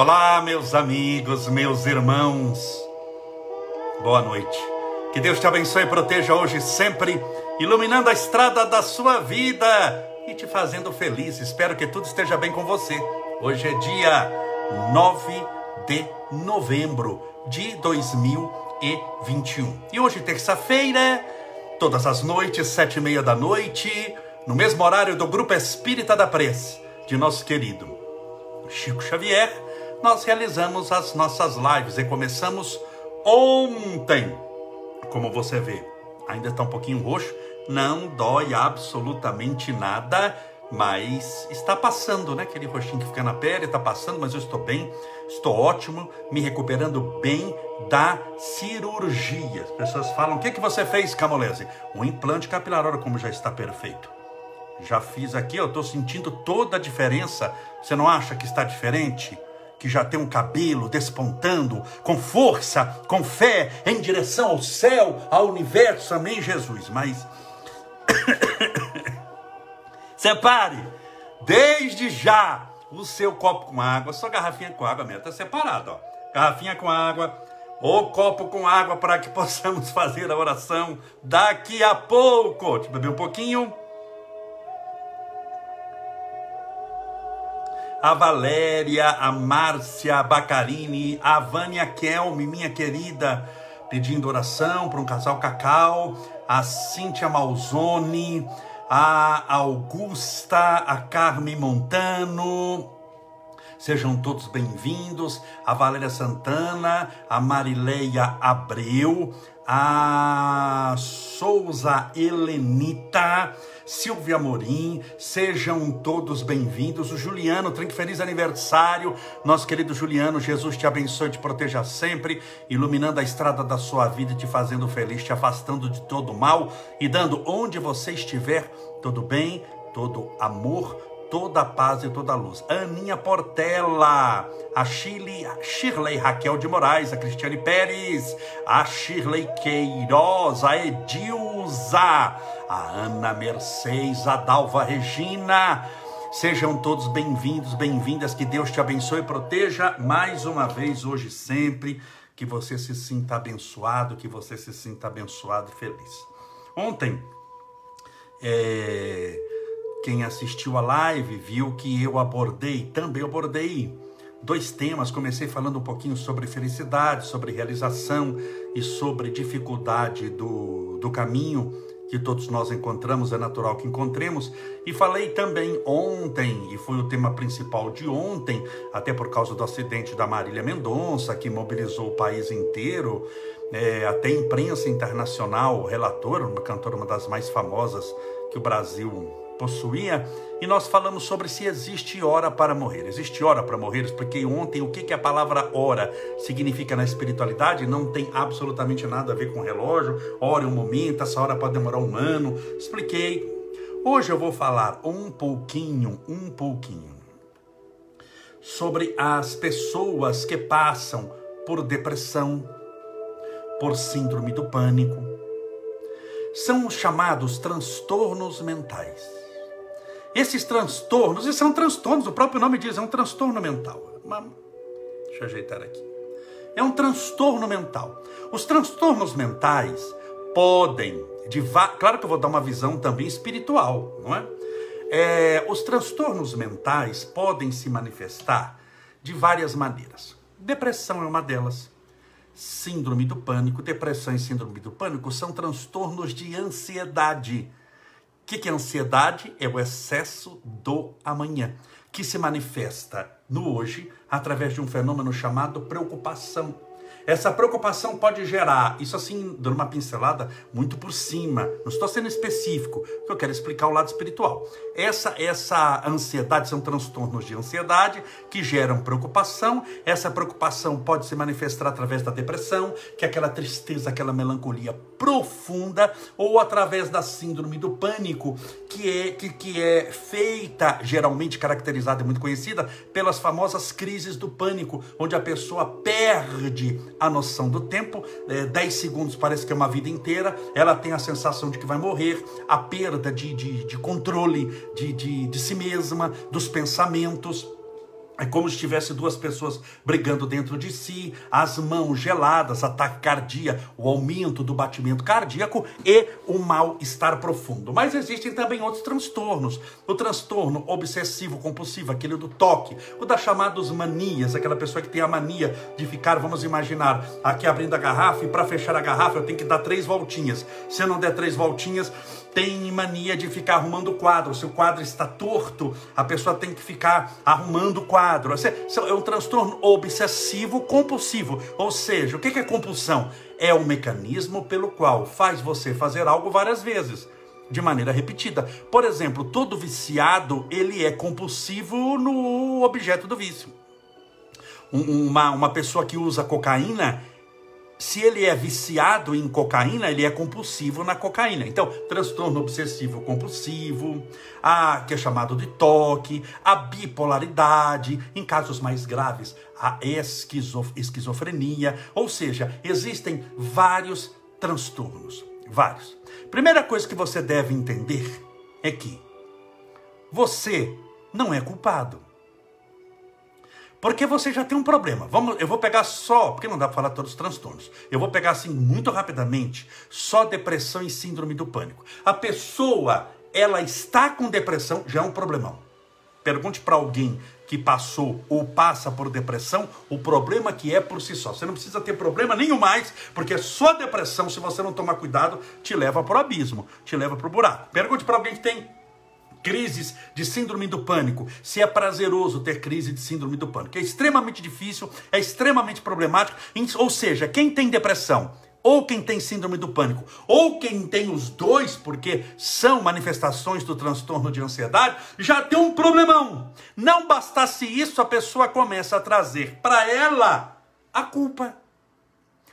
Olá, meus amigos, meus irmãos. Boa noite. Que Deus te abençoe e proteja hoje sempre, iluminando a estrada da sua vida e te fazendo feliz. Espero que tudo esteja bem com você. Hoje é dia 9 de novembro de 2021. E hoje, terça-feira, todas as noites, sete e meia da noite, no mesmo horário do Grupo Espírita da Prece, de nosso querido Chico Xavier, nós realizamos as nossas lives e começamos ontem. Como você vê, ainda está um pouquinho roxo, não dói absolutamente nada, mas está passando, né? Aquele roxinho que fica na pele, está passando, mas eu estou bem, estou ótimo, me recuperando bem da cirurgia. As pessoas falam: o que, que você fez, Camolese? Um implante capilar, olha como já está perfeito. Já fiz aqui, eu estou sentindo toda a diferença. Você não acha que está diferente? Que já tem um cabelo despontando, com força, com fé, em direção ao céu, ao universo, amém, Jesus. Mas separe desde já o seu copo com água, só garrafinha com água mesmo, está separado, ó. Garrafinha com água, ou copo com água para que possamos fazer a oração daqui a pouco. Deixa eu beber um pouquinho. A Valéria, a Márcia Bacarini, a Vânia Kelme, minha querida, pedindo oração para um casal Cacau, a Cíntia Malzone, a Augusta, a Carmen Montano, Sejam todos bem-vindos. A Valéria Santana, a Marileia Abreu, a Souza Helenita, Silvia Morim, sejam todos bem-vindos. O Juliano, trinque feliz aniversário. Nosso querido Juliano, Jesus te abençoe, te proteja sempre, iluminando a estrada da sua vida, te fazendo feliz, te afastando de todo mal e dando onde você estiver todo bem, todo amor, toda a paz e toda a luz. Aninha Portela, a Shirley, a Shirley Raquel de Moraes, a Cristiane Pérez, a Shirley Queiroz, a Edilza, a Ana Mercedes, a Dalva Regina. Sejam todos bem-vindos, bem-vindas, que Deus te abençoe e proteja mais uma vez, hoje e sempre, que você se sinta abençoado, que você se sinta abençoado e feliz. Ontem, é, quem assistiu a live viu que eu abordei, também abordei dois temas. Comecei falando um pouquinho sobre felicidade, sobre realização e sobre dificuldade do, do caminho que todos nós encontramos, é natural que encontremos. E falei também ontem, e foi o tema principal de ontem, até por causa do acidente da Marília Mendonça, que mobilizou o país inteiro, é, até imprensa internacional, relator, uma cantora, uma das mais famosas que o Brasil possuía, e nós falamos sobre se existe hora para morrer. Existe hora para morrer? Expliquei ontem o que, que a palavra hora significa na espiritualidade, não tem absolutamente nada a ver com relógio, hora é um momento, essa hora pode demorar um ano. Expliquei. Hoje eu vou falar um pouquinho, um pouquinho, sobre as pessoas que passam por depressão, por síndrome do pânico. São chamados transtornos mentais. Esses transtornos, e são transtornos, o próprio nome diz, é um transtorno mental. Deixa eu ajeitar aqui. É um transtorno mental. Os transtornos mentais podem, de, claro que eu vou dar uma visão também espiritual, não é? é? Os transtornos mentais podem se manifestar de várias maneiras. Depressão é uma delas. Síndrome do pânico, depressão e síndrome do pânico são transtornos de ansiedade que, que é ansiedade? É o excesso do amanhã, que se manifesta no hoje através de um fenômeno chamado preocupação. Essa preocupação pode gerar, isso assim, dando uma pincelada muito por cima, não estou sendo específico, porque eu quero explicar o lado espiritual. Essa, essa ansiedade são transtornos de ansiedade que geram preocupação. Essa preocupação pode se manifestar através da depressão, que é aquela tristeza, aquela melancolia profunda, ou através da síndrome do pânico, que é, que, que é feita, geralmente caracterizada e muito conhecida, pelas famosas crises do pânico, onde a pessoa perde a noção do tempo, é, 10 segundos parece que é uma vida inteira, ela tem a sensação de que vai morrer, a perda de, de, de controle de, de, de si mesma, dos pensamentos. É como se tivesse duas pessoas brigando dentro de si, as mãos geladas, ataque cardíaco, o aumento do batimento cardíaco e o mal-estar profundo. Mas existem também outros transtornos. O transtorno obsessivo compulsivo, aquele do toque, o das chamadas manias, aquela pessoa que tem a mania de ficar, vamos imaginar, aqui abrindo a garrafa e para fechar a garrafa eu tenho que dar três voltinhas. Se eu não der três voltinhas, tem mania de ficar arrumando o quadro. Se o quadro está torto, a pessoa tem que ficar arrumando o quadro. É um transtorno obsessivo compulsivo. Ou seja, o que é compulsão? É um mecanismo pelo qual faz você fazer algo várias vezes de maneira repetida. Por exemplo, todo viciado ele é compulsivo no objeto do vício. Uma, uma pessoa que usa cocaína, se ele é viciado em cocaína, ele é compulsivo na cocaína. Então, transtorno obsessivo compulsivo, a que é chamado de toque, a bipolaridade, em casos mais graves, a esquizof esquizofrenia, ou seja, existem vários transtornos, vários. Primeira coisa que você deve entender é que você não é culpado. Porque você já tem um problema. Vamos, eu vou pegar só, porque não dá para falar todos os transtornos. Eu vou pegar assim muito rapidamente, só depressão e síndrome do pânico. A pessoa, ela está com depressão, já é um problemão. Pergunte para alguém que passou ou passa por depressão, o problema que é por si só. Você não precisa ter problema nenhum mais, porque só depressão, se você não tomar cuidado, te leva para o abismo, te leva para o buraco. Pergunte para alguém que tem crises de síndrome do pânico, se é prazeroso ter crise de síndrome do pânico. É extremamente difícil, é extremamente problemático. Ou seja, quem tem depressão, ou quem tem síndrome do pânico, ou quem tem os dois, porque são manifestações do transtorno de ansiedade, já tem um problemão. Não bastasse isso, a pessoa começa a trazer para ela a culpa.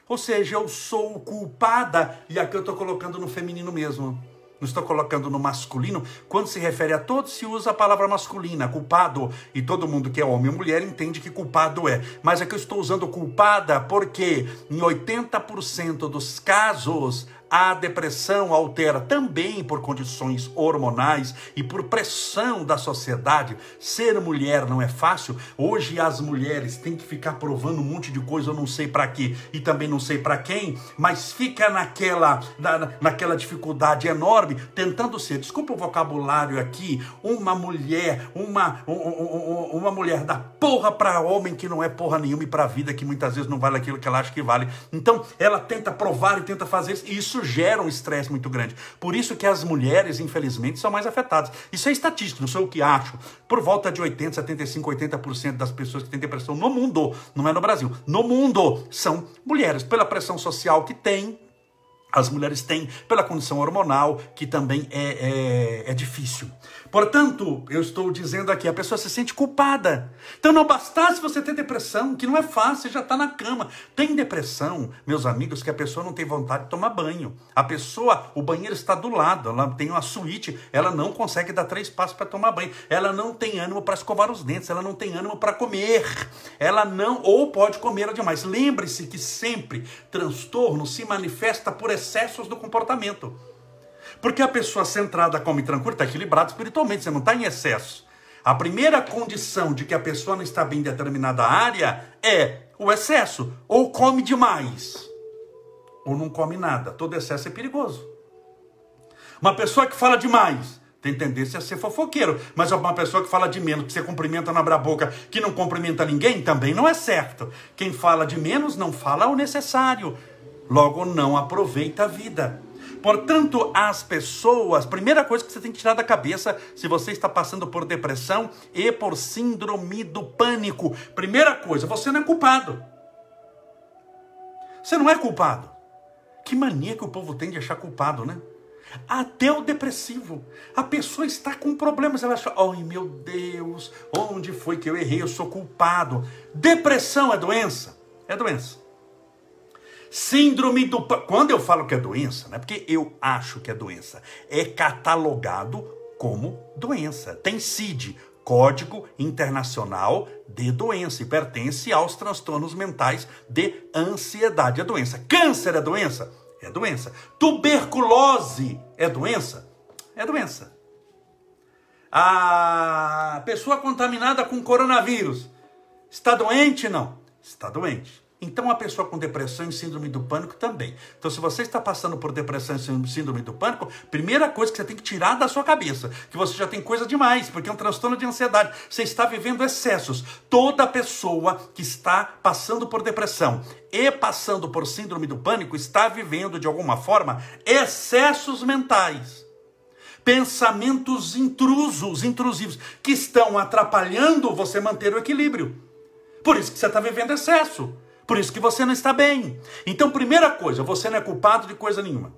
Ou seja, eu sou culpada, e aqui eu estou colocando no feminino mesmo não estou colocando no masculino. Quando se refere a todos, se usa a palavra masculina, culpado. E todo mundo que é homem ou mulher entende que culpado é. Mas é que eu estou usando culpada porque em 80% dos casos a depressão altera também por condições hormonais e por pressão da sociedade. Ser mulher não é fácil. Hoje as mulheres têm que ficar provando um monte de coisa, eu não sei para quê e também não sei para quem, mas fica naquela, na, naquela dificuldade enorme, tentando ser, desculpa o vocabulário aqui, uma mulher, uma, uma mulher da porra para homem que não é porra nenhuma e para vida que muitas vezes não vale aquilo que ela acha que vale. Então ela tenta provar e tenta fazer isso, isso gera um estresse muito grande. Por isso que as mulheres, infelizmente, são mais afetadas. Isso é estatístico, não sou eu que acho. Por volta de 80, 75, 80% das pessoas que têm depressão no mundo, não é no Brasil, no mundo, são mulheres. Pela pressão social que tem, as mulheres têm, pela condição hormonal, que também é, é, é difícil. Portanto, eu estou dizendo aqui, a pessoa se sente culpada. Então não bastasse você ter depressão, que não é fácil, já está na cama. Tem depressão, meus amigos, que a pessoa não tem vontade de tomar banho. A pessoa, o banheiro está do lado, ela tem uma suíte, ela não consegue dar três passos para tomar banho. Ela não tem ânimo para escovar os dentes, ela não tem ânimo para comer. Ela não, ou pode comer demais. Lembre-se que sempre transtorno se manifesta por excessos do comportamento. Porque a pessoa centrada come tranquila, está equilibrada espiritualmente, você não está em excesso. A primeira condição de que a pessoa não está bem em determinada área é o excesso. Ou come demais, ou não come nada. Todo excesso é perigoso. Uma pessoa que fala demais tem tendência a ser fofoqueiro. Mas uma pessoa que fala de menos, que você cumprimenta, não abre a boca, que não cumprimenta ninguém, também não é certo. Quem fala de menos não fala o necessário. Logo, não aproveita a vida. Portanto, as pessoas, primeira coisa que você tem que tirar da cabeça se você está passando por depressão e por síndrome do pânico. Primeira coisa, você não é culpado. Você não é culpado. Que mania que o povo tem de achar culpado, né? Até o depressivo. A pessoa está com problemas. Ela acha, ai meu Deus, onde foi que eu errei? Eu sou culpado. Depressão é doença? É doença. Síndrome do. Quando eu falo que é doença, não é porque eu acho que é doença, é catalogado como doença. Tem CID, Código Internacional de Doença, e pertence aos transtornos mentais de ansiedade. É doença. Câncer é doença? É doença. Tuberculose é doença? É doença. A pessoa contaminada com coronavírus Está doente? Não. Está doente. Então, a pessoa com depressão e síndrome do pânico também. Então, se você está passando por depressão e síndrome do pânico, primeira coisa que você tem que tirar da sua cabeça, que você já tem coisa demais, porque é um transtorno de ansiedade. Você está vivendo excessos. Toda pessoa que está passando por depressão e passando por síndrome do pânico está vivendo, de alguma forma, excessos mentais. Pensamentos intrusos, intrusivos, que estão atrapalhando você manter o equilíbrio. Por isso que você está vivendo excesso. Por isso que você não está bem. Então, primeira coisa, você não é culpado de coisa nenhuma.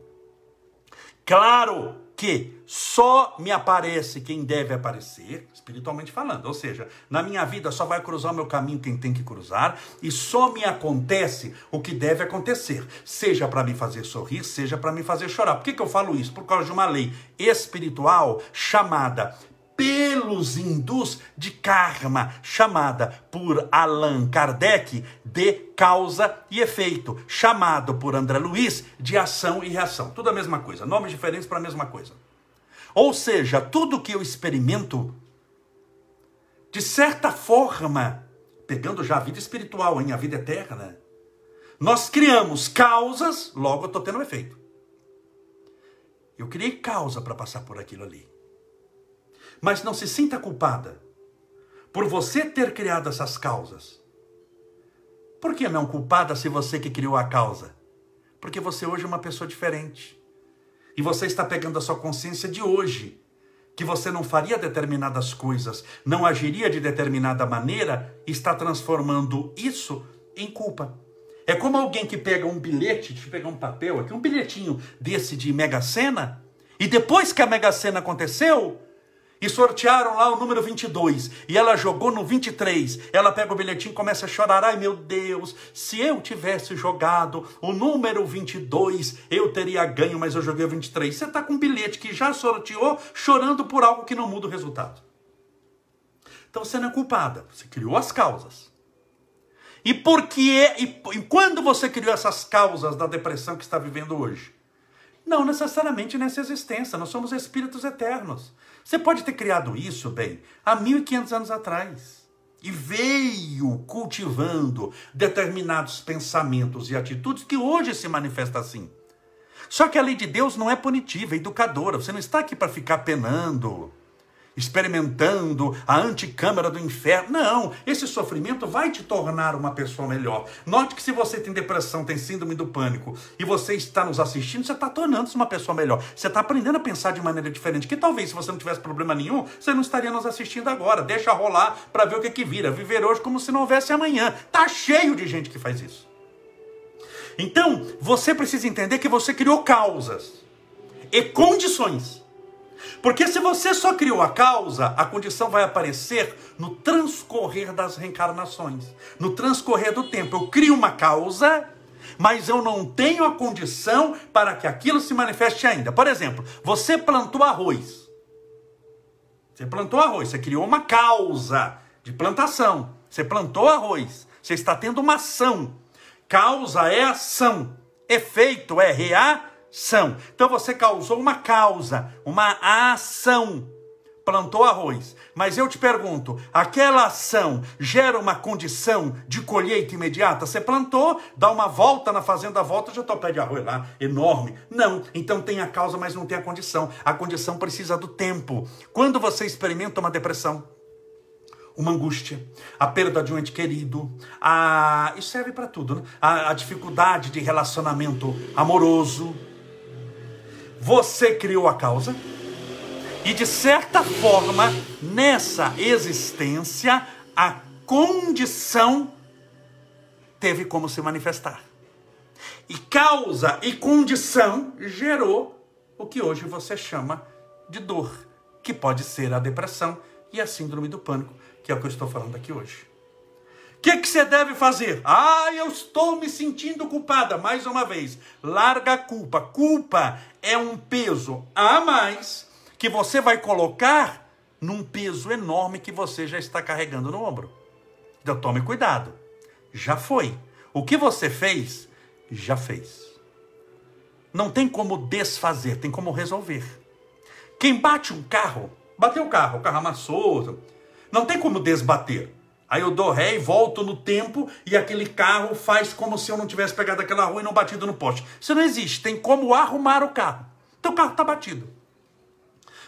Claro que só me aparece quem deve aparecer, espiritualmente falando. Ou seja, na minha vida só vai cruzar o meu caminho quem tem que cruzar, e só me acontece o que deve acontecer, seja para me fazer sorrir, seja para me fazer chorar. Por que, que eu falo isso? Por causa de uma lei espiritual chamada pelos hindus de karma, chamada por Allan Kardec de causa e efeito, chamado por André Luiz de ação e reação. Tudo a mesma coisa, nomes diferentes para a mesma coisa. Ou seja, tudo que eu experimento, de certa forma, pegando já a vida espiritual, em a vida eterna, nós criamos causas, logo eu estou tendo um efeito. Eu criei causa para passar por aquilo ali. Mas não se sinta culpada por você ter criado essas causas. Por que não culpada se você que criou a causa? Porque você hoje é uma pessoa diferente. E você está pegando a sua consciência de hoje, que você não faria determinadas coisas, não agiria de determinada maneira, está transformando isso em culpa. É como alguém que pega um bilhete, deixa eu pegar um papel aqui, um bilhetinho desse de Mega Sena, e depois que a Mega Sena aconteceu, e sortearam lá o número 22. E ela jogou no 23. Ela pega o bilhetinho e começa a chorar. Ai meu Deus, se eu tivesse jogado o número 22, eu teria ganho, mas eu joguei o 23. Você está com um bilhete que já sorteou, chorando por algo que não muda o resultado. Então você não é culpada. Você criou as causas. E por que e, e quando você criou essas causas da depressão que está vivendo hoje? Não necessariamente nessa existência. Nós somos espíritos eternos. Você pode ter criado isso, bem, há 1500 anos atrás. E veio cultivando determinados pensamentos e atitudes que hoje se manifesta assim. Só que a lei de Deus não é punitiva, é educadora. Você não está aqui para ficar penando experimentando a anticâmara do inferno. Não, esse sofrimento vai te tornar uma pessoa melhor. Note que se você tem depressão, tem síndrome do pânico e você está nos assistindo, você está tornando-se uma pessoa melhor. Você está aprendendo a pensar de maneira diferente. Que talvez, se você não tivesse problema nenhum, você não estaria nos assistindo agora. Deixa rolar para ver o que, que vira. Viver hoje como se não houvesse amanhã. Tá cheio de gente que faz isso. Então, você precisa entender que você criou causas e condições porque se você só criou a causa, a condição vai aparecer no transcorrer das reencarnações, no transcorrer do tempo. Eu crio uma causa, mas eu não tenho a condição para que aquilo se manifeste ainda. Por exemplo, você plantou arroz. Você plantou arroz, você criou uma causa de plantação. Você plantou arroz, você está tendo uma ação. Causa é ação, efeito é reação ação. Então você causou uma causa, uma ação. Plantou arroz. Mas eu te pergunto, aquela ação gera uma condição de colheita imediata? Você plantou, dá uma volta na fazenda, volta, já está o pé de arroz lá, enorme. Não, então tem a causa, mas não tem a condição. A condição precisa do tempo. Quando você experimenta uma depressão, uma angústia, a perda de um ente querido, a... isso serve para tudo, né? a, a dificuldade de relacionamento amoroso, você criou a causa, e de certa forma, nessa existência, a condição teve como se manifestar. E causa e condição gerou o que hoje você chama de dor, que pode ser a depressão e a síndrome do pânico, que é o que eu estou falando aqui hoje. O que, que você deve fazer? Ah, eu estou me sentindo culpada. Mais uma vez, larga a culpa. Culpa é um peso a mais que você vai colocar num peso enorme que você já está carregando no ombro. Então tome cuidado. Já foi. O que você fez, já fez. Não tem como desfazer, tem como resolver. Quem bate um carro, bateu o carro, o carro amassou, não tem como desbater. Aí eu dou ré e volto no tempo e aquele carro faz como se eu não tivesse pegado aquela rua e não batido no poste. Isso não existe. Tem como arrumar o carro. O carro está batido.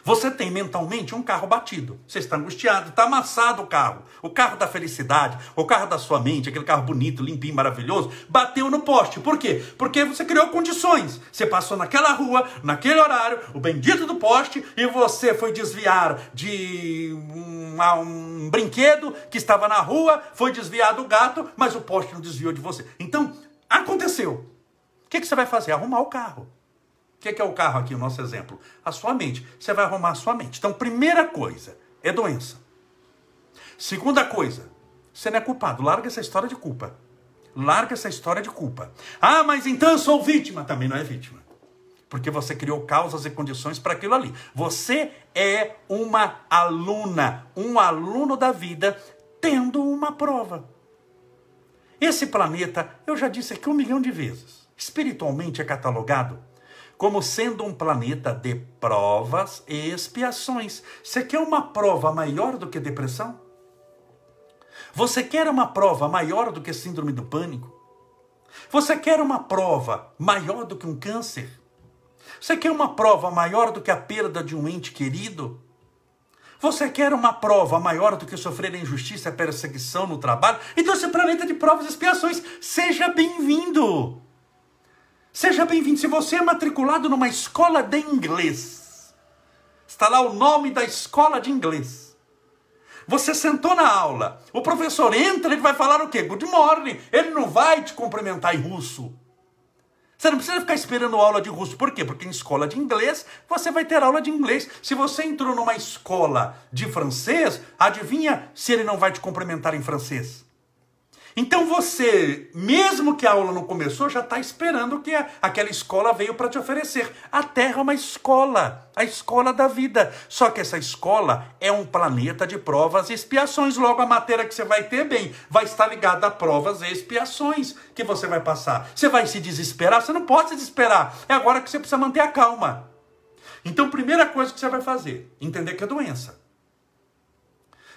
Você tem mentalmente um carro batido. Você está angustiado, está amassado o carro. O carro da felicidade, o carro da sua mente, aquele carro bonito, limpinho, maravilhoso, bateu no poste. Por quê? Porque você criou condições. Você passou naquela rua, naquele horário, o bendito do poste, e você foi desviar de um, um brinquedo que estava na rua, foi desviar do gato, mas o poste não desviou de você. Então, aconteceu. O que, que você vai fazer? Arrumar o carro. O que é, o carro aqui, o nosso exemplo? A sua mente. Você vai arrumar a sua mente. Então, primeira coisa é doença. Segunda coisa, você não é culpado. Larga essa história de culpa. Larga essa história de culpa. Ah, mas então eu sou vítima. Também não é vítima. Porque você criou causas e condições para aquilo ali. Você é uma aluna, um aluno da vida, tendo uma prova. Esse planeta, eu já disse aqui um milhão de vezes, espiritualmente é catalogado como sendo um planeta de provas e expiações. Você quer uma prova maior do que depressão? Você quer uma prova maior do que síndrome do pânico? Você quer uma prova maior do que um câncer? Você quer uma prova maior do que a perda de um ente querido? Você quer uma prova maior do que sofrer injustiça e perseguição no trabalho? Então, esse planeta de provas e expiações, seja bem-vindo! Seja bem-vindo. Se você é matriculado numa escola de inglês, está lá o nome da escola de inglês. Você sentou na aula, o professor entra, ele vai falar o quê? Good morning. Ele não vai te cumprimentar em russo. Você não precisa ficar esperando aula de russo. Por quê? Porque em escola de inglês você vai ter aula de inglês. Se você entrou numa escola de francês, adivinha se ele não vai te cumprimentar em francês? Então você, mesmo que a aula não começou, já está esperando o que aquela escola veio para te oferecer. A Terra é uma escola, a escola da vida. Só que essa escola é um planeta de provas e expiações. Logo, a matéria que você vai ter, bem, vai estar ligada a provas e expiações que você vai passar. Você vai se desesperar? Você não pode se desesperar. É agora que você precisa manter a calma. Então, primeira coisa que você vai fazer, entender que é doença.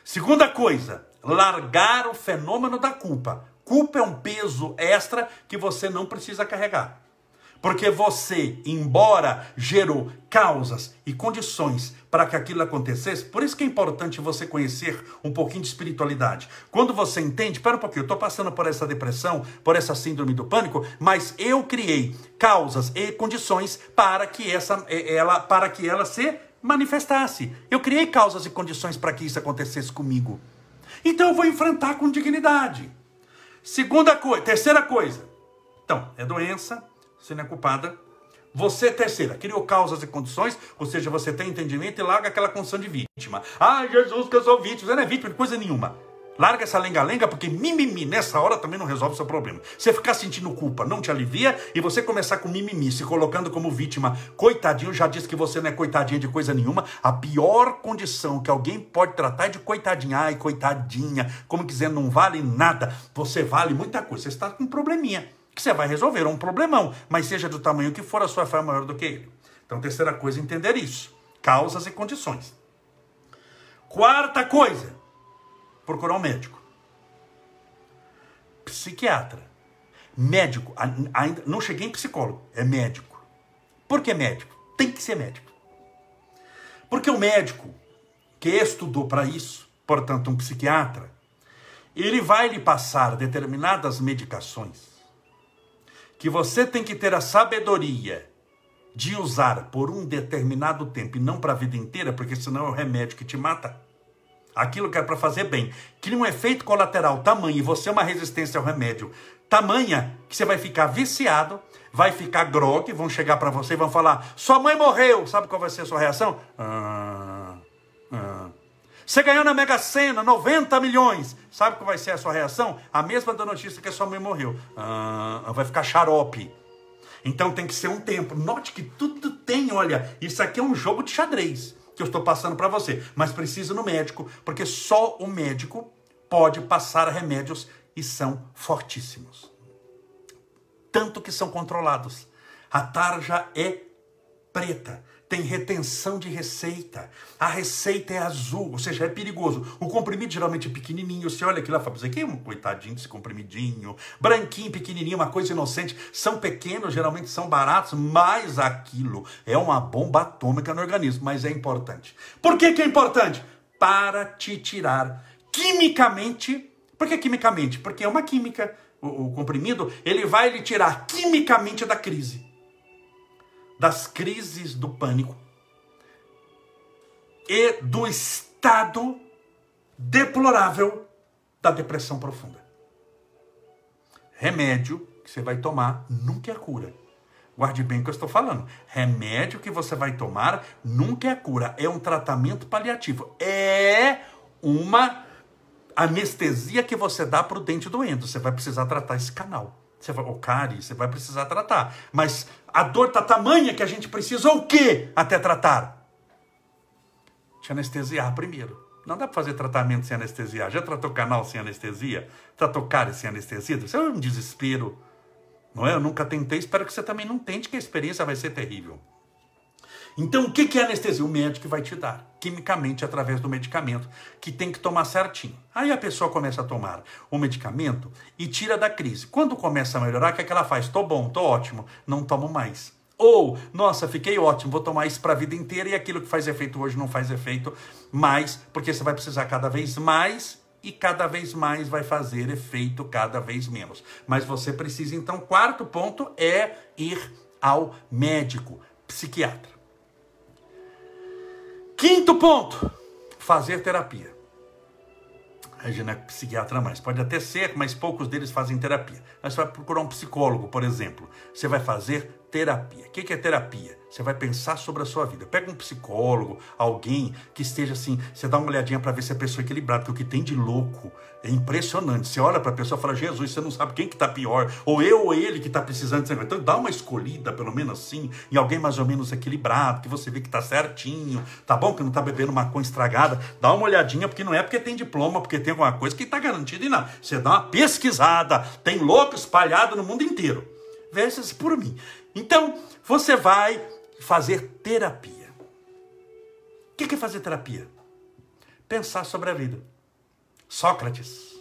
Segunda coisa, largar o fenômeno da culpa. Culpa é um peso extra que você não precisa carregar. Porque você, embora gerou causas e condições para que aquilo acontecesse, por isso que é importante você conhecer um pouquinho de espiritualidade. Quando você entende, espera um pouquinho, eu estou passando por essa depressão, por essa síndrome do pânico, mas eu criei causas e condições para que essa, ela, para que ela se manifestasse. Eu criei causas e condições para que isso acontecesse comigo. Então eu vou enfrentar com dignidade. Segunda coisa, terceira coisa. Então, é doença, você não é culpada. Você, terceira, criou causas e condições, ou seja, você tem entendimento e larga aquela condição de vítima. Ah, Jesus, que eu sou vítima. Você não é vítima de coisa nenhuma. Larga essa lenga-lenga, porque mimimi nessa hora também não resolve o seu problema. Você ficar sentindo culpa não te alivia e você começar com mimimi, se colocando como vítima, coitadinho, já disse que você não é coitadinha de coisa nenhuma. A pior condição que alguém pode tratar é de coitadinha. Ai, coitadinha, como quiser, não vale nada. Você vale muita coisa. Você está com um probleminha que você vai resolver, um problemão, mas seja do tamanho que for, a sua fé é maior do que ele. Então, terceira coisa, entender isso: causas e condições. Quarta coisa procurar um médico. Psiquiatra. Médico. Ainda não cheguei em psicólogo, é médico. Por que médico? Tem que ser médico. Porque o médico que estudou para isso, portanto, um psiquiatra, ele vai lhe passar determinadas medicações que você tem que ter a sabedoria de usar por um determinado tempo e não para a vida inteira, porque senão é o remédio que te mata aquilo que é para fazer bem, cria um efeito colateral tamanho e você é uma resistência ao remédio tamanha que você vai ficar viciado, vai ficar grog, vão chegar para você e vão falar: sua mãe morreu. Sabe qual vai ser a sua reação? Ah, ah. Você ganhou na Mega Sena 90 milhões. Sabe qual vai ser a sua reação? A mesma da notícia que a sua mãe morreu. Ah, vai ficar xarope. Então tem que ser um tempo. Note que tudo tem, olha, isso aqui é um jogo de xadrez que eu estou passando para você, mas precisa no médico, porque só o médico pode passar remédios e são fortíssimos. Tanto que são controlados. A tarja é preta. Tem retenção de receita. A receita é azul, ou seja, é perigoso. O comprimido geralmente é pequenininho. Você olha aqui lá e fala, aqui é um coitadinho desse comprimidinho. Branquinho, pequenininho, uma coisa inocente. São pequenos, geralmente são baratos, mas aquilo é uma bomba atômica no organismo. Mas é importante. Por que, que é importante? Para te tirar quimicamente. Por que quimicamente? Porque é uma química. O, o comprimido, ele vai lhe tirar quimicamente da crise das crises do pânico e do estado deplorável da depressão profunda. Remédio que você vai tomar nunca é cura. Guarde bem o que eu estou falando. Remédio que você vai tomar nunca é cura. É um tratamento paliativo. É uma anestesia que você dá para o dente doendo. Você vai precisar tratar esse canal. Você vai, o cárie, você vai precisar tratar. Mas a dor está tamanha que a gente precisa o quê até tratar? Te anestesiar primeiro. Não dá para fazer tratamento sem anestesiar. Já tratou canal sem anestesia? Tratou cárie sem anestesia? Isso é um desespero. Não é? Eu nunca tentei, espero que você também não tente, que a experiência vai ser terrível. Então, o que é anestesia? O médico vai te dar, quimicamente, através do medicamento, que tem que tomar certinho. Aí a pessoa começa a tomar o medicamento e tira da crise. Quando começa a melhorar, o que, é que ela faz? Tô bom, tô ótimo, não tomo mais. Ou, nossa, fiquei ótimo, vou tomar isso para a vida inteira e aquilo que faz efeito hoje não faz efeito mais, porque você vai precisar cada vez mais e cada vez mais vai fazer efeito cada vez menos. Mas você precisa, então, quarto ponto é ir ao médico, psiquiatra. Quinto ponto, fazer terapia. A gente não é psiquiatra mais, pode até ser, mas poucos deles fazem terapia. Mas você vai procurar um psicólogo, por exemplo. Você vai fazer terapia. O que é terapia? Você vai pensar sobre a sua vida. Pega um psicólogo, alguém que esteja assim, você dá uma olhadinha para ver se a pessoa é equilibrada, porque o que tem de louco é impressionante. Você olha para a pessoa e fala, Jesus, você não sabe quem que está pior, ou eu ou ele que está precisando de Então dá uma escolhida, pelo menos assim, em alguém mais ou menos equilibrado, que você vê que está certinho, tá bom? Que não está bebendo maconha estragada. Dá uma olhadinha, porque não é porque tem diploma, porque tem alguma coisa que está garantida e não. Você dá uma pesquisada, tem louco espalhado no mundo inteiro. Veja-se por mim. Então, você vai fazer terapia. O que é fazer terapia? Pensar sobre a vida. Sócrates,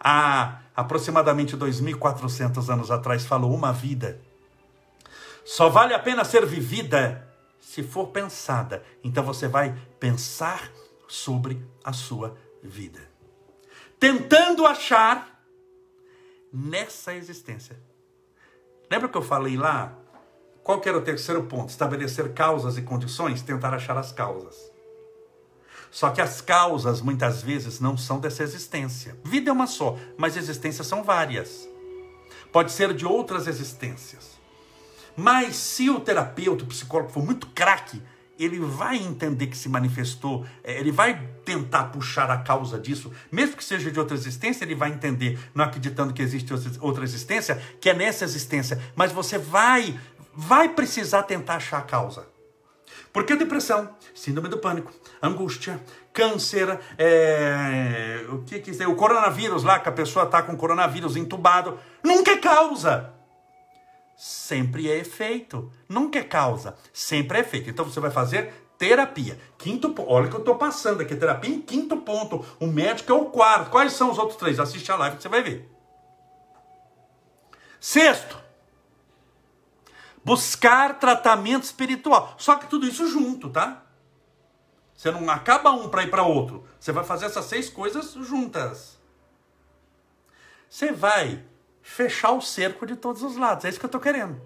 há aproximadamente 2.400 anos atrás, falou: uma vida só vale a pena ser vivida se for pensada. Então você vai pensar sobre a sua vida, tentando achar nessa existência. Lembra que eu falei lá qual que era o terceiro ponto? Estabelecer causas e condições, tentar achar as causas. Só que as causas muitas vezes não são dessa existência. Vida é uma só, mas existências são várias. Pode ser de outras existências. Mas se o terapeuta, o psicólogo for muito craque, ele vai entender que se manifestou, é, ele vai tentar puxar a causa disso, mesmo que seja de outra existência, ele vai entender, não acreditando que existe outra existência, que é nessa existência, mas você vai vai precisar tentar achar a causa. Porque depressão, síndrome do pânico, angústia, câncer, é, o que que o coronavírus lá, que a pessoa está com coronavírus entubado, nunca é causa. Sempre é efeito. Nunca é causa, sempre é efeito. Então você vai fazer terapia. Quinto ponto, olha que eu estou passando aqui, terapia em quinto ponto. O médico é o quarto. Quais são os outros três? Assiste a live que você vai ver. Sexto, buscar tratamento espiritual. Só que tudo isso junto, tá? Você não acaba um para ir para outro. Você vai fazer essas seis coisas juntas. Você vai fechar o cerco de todos os lados. É isso que eu estou querendo.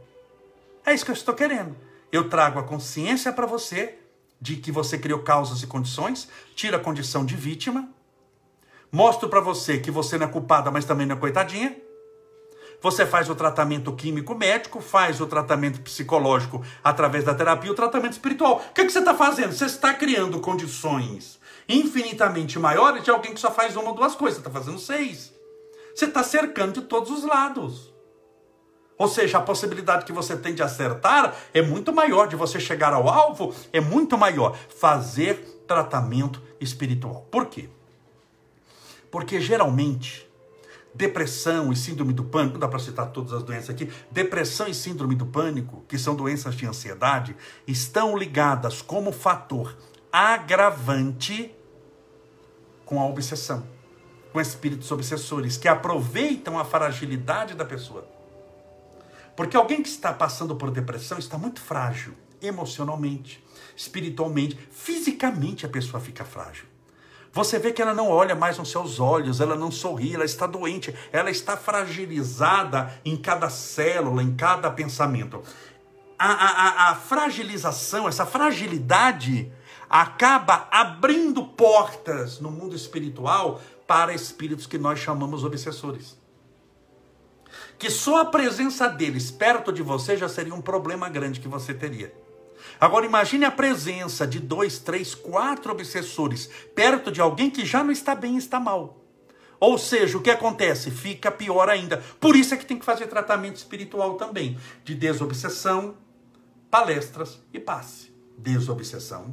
É isso que eu estou querendo. Eu trago a consciência para você de que você criou causas e condições, tira a condição de vítima, mostro para você que você não é culpada, mas também não é coitadinha, você faz o tratamento químico médico, faz o tratamento psicológico através da terapia, o tratamento espiritual. O que, que você está fazendo? Você está criando condições infinitamente maiores de alguém que só faz uma ou duas coisas. Você está fazendo seis. Você está cercando de todos os lados. Ou seja, a possibilidade que você tem de acertar é muito maior, de você chegar ao alvo é muito maior. Fazer tratamento espiritual. Por quê? Porque geralmente depressão e síndrome do pânico, não dá para citar todas as doenças aqui, depressão e síndrome do pânico, que são doenças de ansiedade, estão ligadas como fator agravante com a obsessão, com espíritos obsessores, que aproveitam a fragilidade da pessoa. Porque alguém que está passando por depressão está muito frágil, emocionalmente, espiritualmente, fisicamente a pessoa fica frágil. Você vê que ela não olha mais nos seus olhos, ela não sorri, ela está doente, ela está fragilizada em cada célula, em cada pensamento. A, a, a fragilização, essa fragilidade, acaba abrindo portas no mundo espiritual para espíritos que nós chamamos obsessores. Que só a presença deles perto de você já seria um problema grande que você teria. Agora imagine a presença de dois, três, quatro obsessores perto de alguém que já não está bem, está mal. Ou seja, o que acontece? Fica pior ainda. Por isso é que tem que fazer tratamento espiritual também, de desobsessão, palestras e passe. Desobsessão,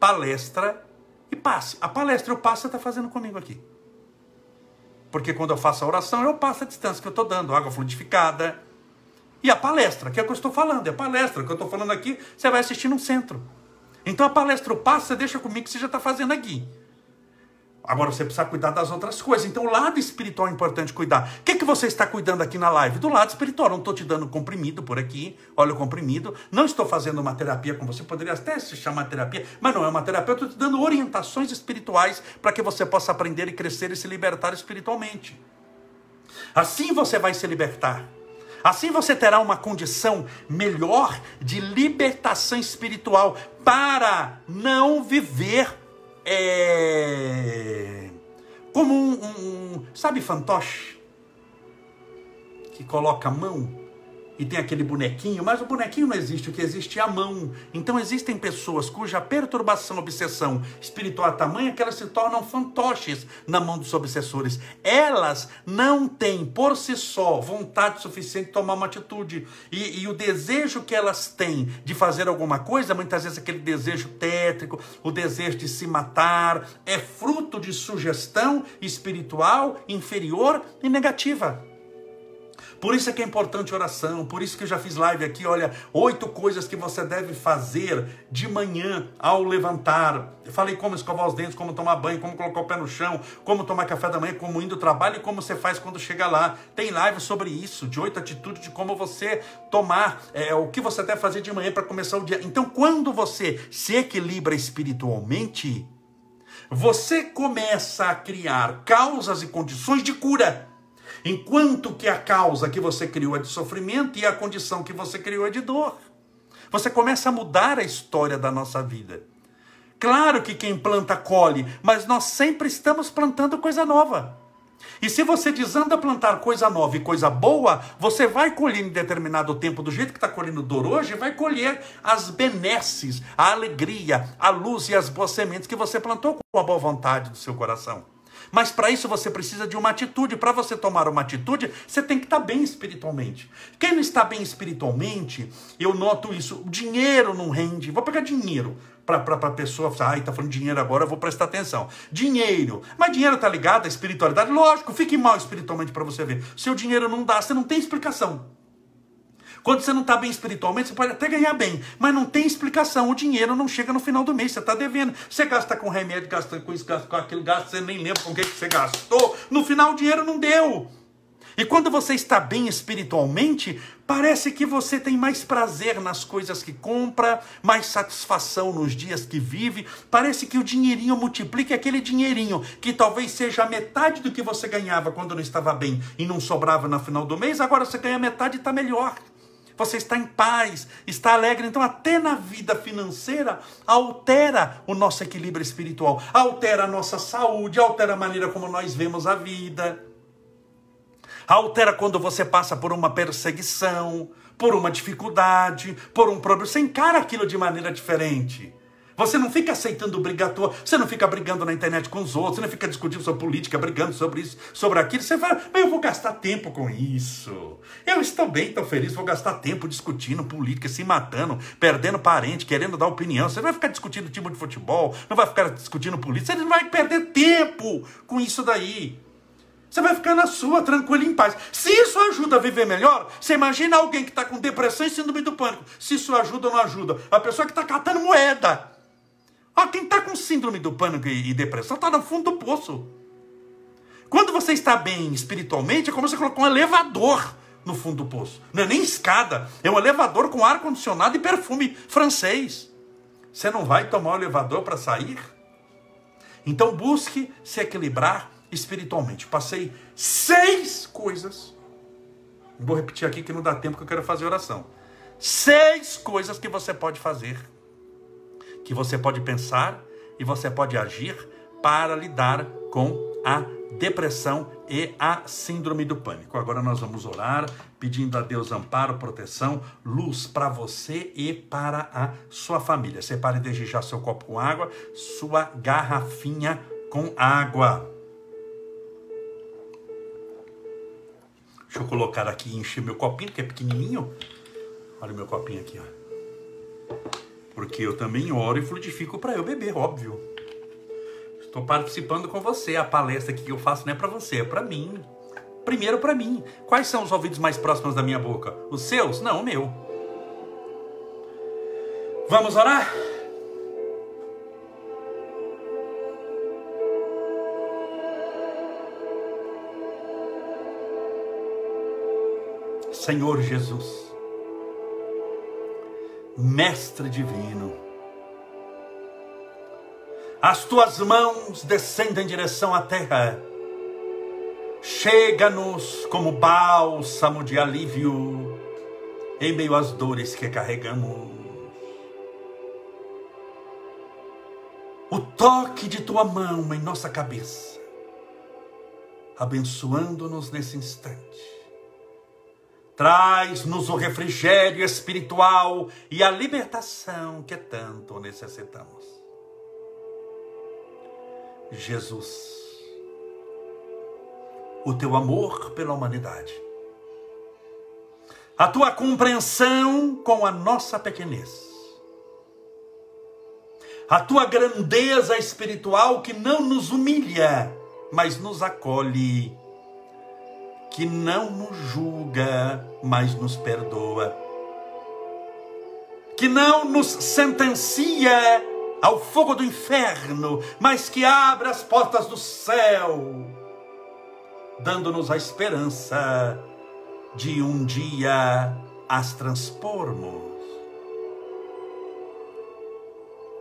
palestra e passe. A palestra e o passe você está fazendo comigo aqui. Porque quando eu faço a oração, eu passo a distância que eu estou dando, água fluidificada, e a palestra, que é o que eu estou falando, é a palestra, que eu estou falando aqui, você vai assistir no centro. Então a palestra, o passo, você deixa comigo que você já está fazendo aqui. Agora você precisa cuidar das outras coisas. Então, o lado espiritual é importante cuidar. O que, que você está cuidando aqui na live? Do lado espiritual. Não estou te dando comprimido por aqui. Olha o comprimido. Não estou fazendo uma terapia com você. Poderia até se chamar terapia, mas não é uma terapia. Eu estou te dando orientações espirituais para que você possa aprender e crescer e se libertar espiritualmente. Assim você vai se libertar. Assim você terá uma condição melhor de libertação espiritual para não viver é, como um, um, sabe, fantoche? Que coloca a mão e tem aquele bonequinho, mas o bonequinho não existe, o que existe é a mão. Então existem pessoas cuja perturbação, obsessão espiritual é tamanha que elas se tornam fantoches na mão dos obsessores. Elas não têm por si só vontade suficiente de tomar uma atitude. E, e o desejo que elas têm de fazer alguma coisa, muitas vezes aquele desejo tétrico, o desejo de se matar, é fruto de sugestão espiritual inferior e negativa. Por isso é que é importante oração, por isso que eu já fiz live aqui, olha, oito coisas que você deve fazer de manhã ao levantar. Eu falei como escovar os dentes, como tomar banho, como colocar o pé no chão, como tomar café da manhã, como indo ao trabalho e como você faz quando chega lá. Tem live sobre isso, de oito atitudes de como você tomar, é, o que você deve fazer de manhã para começar o dia. Então, quando você se equilibra espiritualmente, você começa a criar causas e condições de cura. Enquanto que a causa que você criou é de sofrimento e a condição que você criou é de dor. Você começa a mudar a história da nossa vida. Claro que quem planta colhe, mas nós sempre estamos plantando coisa nova. E se você desanda plantar coisa nova e coisa boa, você vai colher em determinado tempo, do jeito que está colhendo dor hoje, vai colher as benesses, a alegria, a luz e as boas sementes que você plantou com a boa vontade do seu coração. Mas para isso você precisa de uma atitude. Para você tomar uma atitude, você tem que estar tá bem espiritualmente. Quem não está bem espiritualmente, eu noto isso. O dinheiro não rende. Vou pegar dinheiro para a pessoa ai, tá falando dinheiro agora, eu vou prestar atenção. Dinheiro. Mas dinheiro tá ligado à espiritualidade? Lógico, fique mal espiritualmente para você ver. Seu dinheiro não dá, você não tem explicação. Quando você não está bem espiritualmente, você pode até ganhar bem, mas não tem explicação. O dinheiro não chega no final do mês, você está devendo. Você gasta com remédio, gasta com isso, gasta com aquilo, gasta, você nem lembra com o que, você gastou. No final o dinheiro não deu. E quando você está bem espiritualmente, parece que você tem mais prazer nas coisas que compra, mais satisfação nos dias que vive. Parece que o dinheirinho multiplica aquele dinheirinho que talvez seja metade do que você ganhava quando não estava bem e não sobrava no final do mês, agora você ganha metade e está melhor você está em paz, está alegre. Então, até na vida financeira, altera o nosso equilíbrio espiritual, altera a nossa saúde, altera a maneira como nós vemos a vida. Altera quando você passa por uma perseguição, por uma dificuldade, por um problema. Você encara aquilo de maneira diferente. Você não fica aceitando toa, você não fica brigando na internet com os outros, você não fica discutindo sobre política, brigando sobre isso, sobre aquilo. Você fala, eu vou gastar tempo com isso. Eu estou bem, estou feliz, vou gastar tempo discutindo política, se matando, perdendo parente, querendo dar opinião. Você não vai ficar discutindo time de futebol, não vai ficar discutindo política, você não vai perder tempo com isso daí. Você vai ficar na sua, tranquilo, em paz. Se isso ajuda a viver melhor, você imagina alguém que está com depressão e síndrome do pânico. Se isso ajuda ou não ajuda. A pessoa que está catando moeda. Ó, quem está com síndrome do pânico e, depressão está no fundo do poço. Quando você está bem espiritualmente, é como você colocou um elevador no fundo do poço. Não é nem escada, é um elevador com ar-condicionado e perfume francês. Você não vai tomar o elevador para sair? Então busque se equilibrar espiritualmente. Passei seis coisas. Vou repetir aqui que não dá tempo que eu quero fazer oração. Seis coisas que você pode fazer, que você pode pensar e você pode agir para lidar com a depressão e a síndrome do pânico. Agora nós vamos orar, pedindo a Deus amparo, proteção, luz para você e para a sua família. Separe desde já seu copo com água, sua garrafinha com água. Deixa eu colocar aqui e encher meu copinho, que é pequenininho. Olha o meu copinho aqui, ó. Porque eu também oro e fluidifico para eu beber, óbvio. Estou participando com você. A palestra que eu faço não é para você, é para mim. Primeiro para mim. Quais são os ouvidos mais próximos da minha boca? Os seus? Não, o meu. Vamos orar? Senhor Jesus, Mestre Divino, as tuas mãos descendem em direção à terra, chega-nos como bálsamo de alívio em meio às dores que carregamos. O toque de tua mão em nossa cabeça, abençoando-nos nesse instante Traz-nos o refrigério espiritual e a libertação que tanto necessitamos. Jesus, o teu amor pela humanidade, a tua compreensão com a nossa pequenez, a tua grandeza espiritual que não nos humilha, mas nos acolhe que não nos julga, mas nos perdoa, que não nos sentencia ao fogo do inferno, mas que abre as portas do céu, dando-nos a esperança de um dia as transpormos.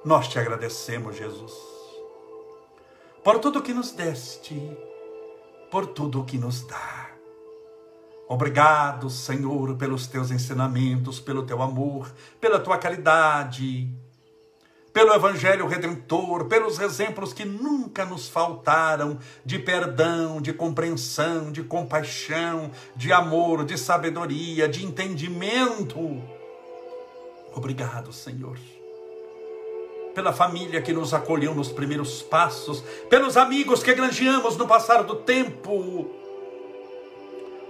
Nós te agradecemos, Jesus, por tudo que nos deste, por tudo que nos dá. Obrigado, Senhor, pelos teus ensinamentos, pelo teu amor, pela tua caridade, pelo Evangelho Redentor, pelos exemplos que nunca nos faltaram de perdão, de compreensão, de compaixão, de amor, de sabedoria, de entendimento. Obrigado, Senhor. Pela família que nos acolheu nos primeiros passos, pelos amigos que granjeamos no passar do tempo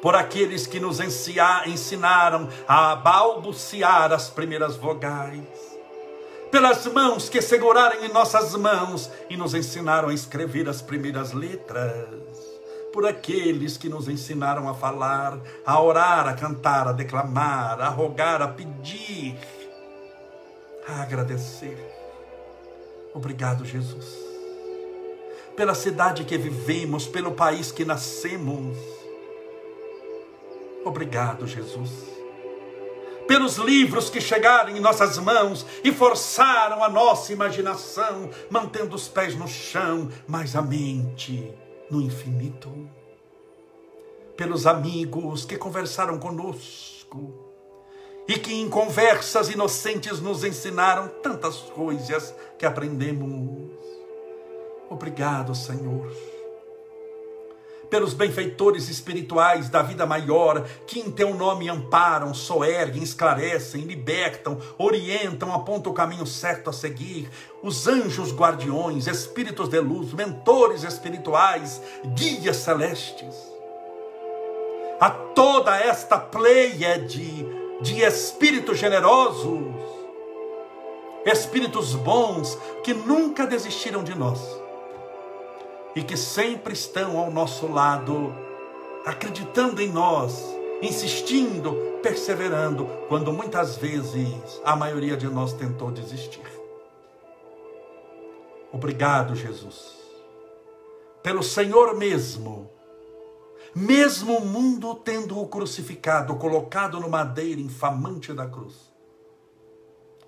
por aqueles que nos ensinaram a balbuciar as primeiras vogais, pelas mãos que seguraram em nossas mãos e nos ensinaram a escrever as primeiras letras, por aqueles que nos ensinaram a falar, a orar, a cantar, a declamar, a rogar, a pedir, a agradecer. Obrigado, Jesus, pela cidade que vivemos, pelo país que nascemos Obrigado, Jesus. Pelos livros que chegaram em nossas mãos e forçaram a nossa imaginação, mantendo os pés no chão, mas a mente no infinito. Pelos amigos que conversaram conosco e que em conversas inocentes nos ensinaram tantas coisas que aprendemos. Obrigado, Senhor pelos benfeitores espirituais da vida maior, que em teu nome amparam, soerguem, esclarecem, libertam, orientam, apontam o caminho certo a seguir, os anjos guardiões, espíritos de luz, mentores espirituais, guias celestes. A toda esta pleiade de espíritos generosos, espíritos bons que nunca desistiram de nós e que sempre estão ao nosso lado, acreditando em nós, insistindo, perseverando, quando muitas vezes a maioria de nós tentou desistir. Obrigado, Jesus, pelo Senhor mesmo, mesmo o mundo tendo-o crucificado, colocado no madeira infamante da cruz,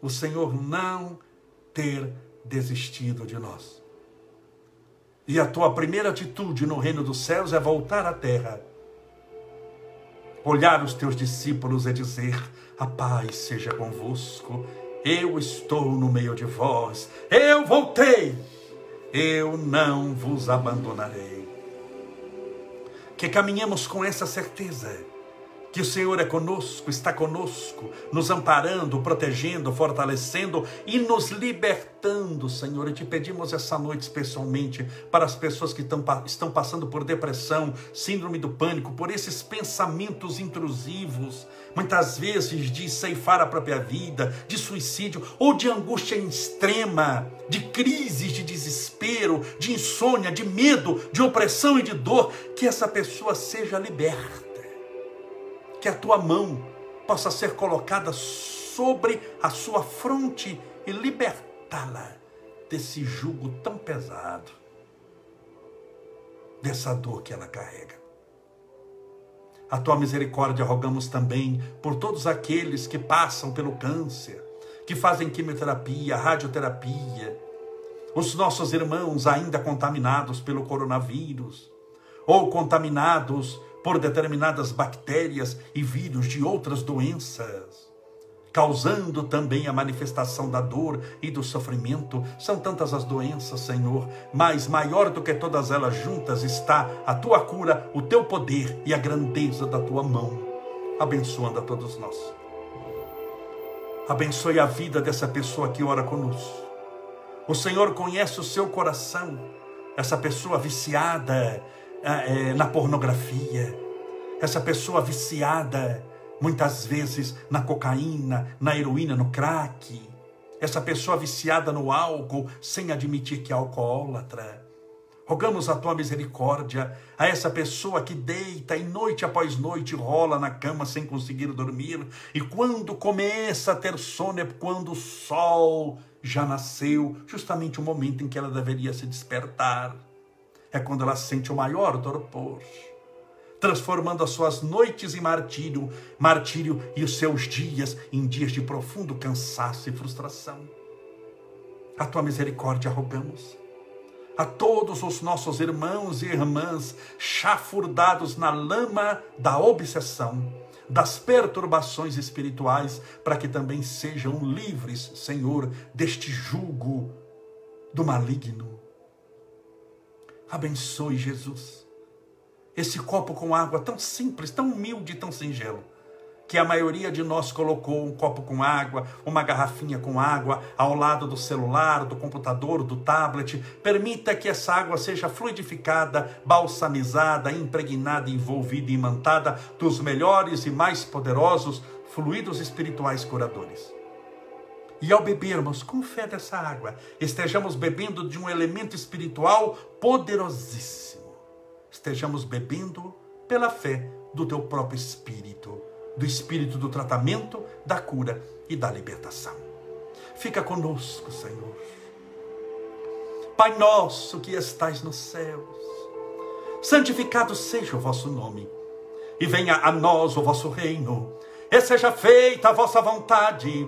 o Senhor não ter desistido de nós. E a tua primeira atitude no reino dos céus é voltar à terra, olhar os teus discípulos e dizer: A paz seja convosco, eu estou no meio de vós, eu voltei, eu não vos abandonarei. Que caminhemos com essa certeza que o Senhor é conosco, está conosco, nos amparando, protegendo, fortalecendo e nos libertando, Senhor. E te pedimos essa noite especialmente para as pessoas que estão, estão passando por depressão, síndrome do pânico, por esses pensamentos intrusivos, muitas vezes de ceifar a própria vida, de suicídio ou de angústia extrema, de crises de desespero, de insônia, de medo, de opressão e de dor, que essa pessoa seja liberta que a tua mão possa ser colocada sobre a sua fronte e libertá-la desse jugo tão pesado, dessa dor que ela carrega. A tua misericórdia rogamos também por todos aqueles que passam pelo câncer, que fazem quimioterapia, radioterapia, os nossos irmãos ainda contaminados pelo coronavírus, ou contaminados por determinadas bactérias e vírus de outras doenças, causando também a manifestação da dor e do sofrimento. São tantas as doenças, Senhor, mas maior do que todas elas juntas está a tua cura, o teu poder e a grandeza da tua mão, abençoando a todos nós. Abençoe a vida dessa pessoa que ora conosco. O Senhor conhece o seu coração, essa pessoa viciada na pornografia, essa pessoa viciada, muitas vezes na cocaína, na heroína, no crack, essa pessoa viciada no álcool, sem admitir que é alcoólatra. Rogamos a tua misericórdia a essa pessoa que deita e noite após noite rola na cama sem conseguir dormir, e quando começa a ter sono é quando o sol já nasceu, justamente o momento em que ela deveria se despertar é quando ela sente o maior torpor, transformando as suas noites em martírio, martírio e os seus dias em dias de profundo cansaço e frustração. A tua misericórdia rogamos a todos os nossos irmãos e irmãs chafurdados na lama da obsessão, das perturbações espirituais, para que também sejam livres, Senhor, deste jugo do maligno Abençoe, Jesus, esse copo com água tão simples, tão humilde, tão singelo, que a maioria de nós colocou um copo com água, uma garrafinha com água ao lado do celular, do computador, do tablet. Permita que essa água seja fluidificada, balsamizada, impregnada, envolvida e imantada dos melhores e mais poderosos fluidos espirituais curadores. E ao bebermos com fé dessa água, estejamos bebendo de um elemento espiritual poderosíssimo. Estejamos bebendo pela fé do teu próprio espírito, do espírito do tratamento, da cura e da libertação. Fica conosco, Senhor. Pai nosso que estais nos céus, santificado seja o vosso nome, e venha a nós o vosso reino, e seja feita a vossa vontade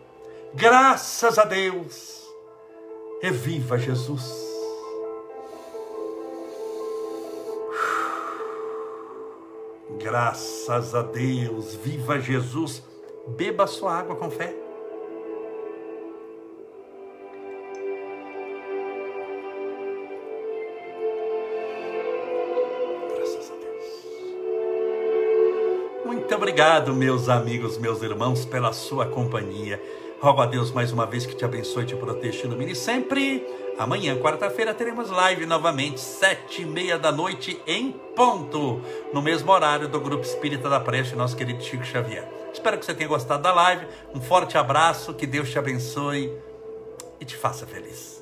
Graças a Deus. Reviva Jesus. Graças a Deus. Viva Jesus. Beba sua água com fé. Graças a Deus. Muito obrigado, meus amigos, meus irmãos, pela sua companhia. Rogo a Deus mais uma vez que te abençoe, te proteja, ilumine sempre. Amanhã, quarta-feira, teremos live novamente, sete e meia da noite, em ponto, no mesmo horário do Grupo Espírita da Preste, nosso querido Chico Xavier. Espero que você tenha gostado da live. Um forte abraço, que Deus te abençoe e te faça feliz.